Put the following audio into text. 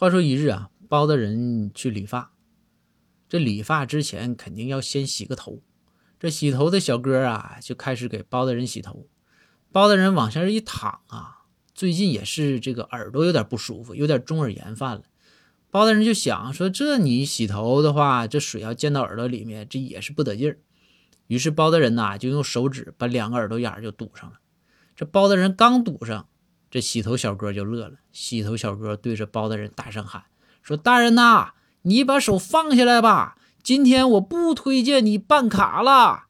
话说一日啊，包大人去理发，这理发之前肯定要先洗个头。这洗头的小哥啊，就开始给包大人洗头。包大人往下一躺啊，最近也是这个耳朵有点不舒服，有点中耳炎犯了。包大人就想说，这你洗头的话，这水要溅到耳朵里面，这也是不得劲儿。于是包大人呐，就用手指把两个耳朵眼就堵上了。这包大人刚堵上，这洗头小哥就乐了。洗头小哥对着包大人大声喊说：“大人呐，你把手放下来吧。”今天我不推荐你办卡了。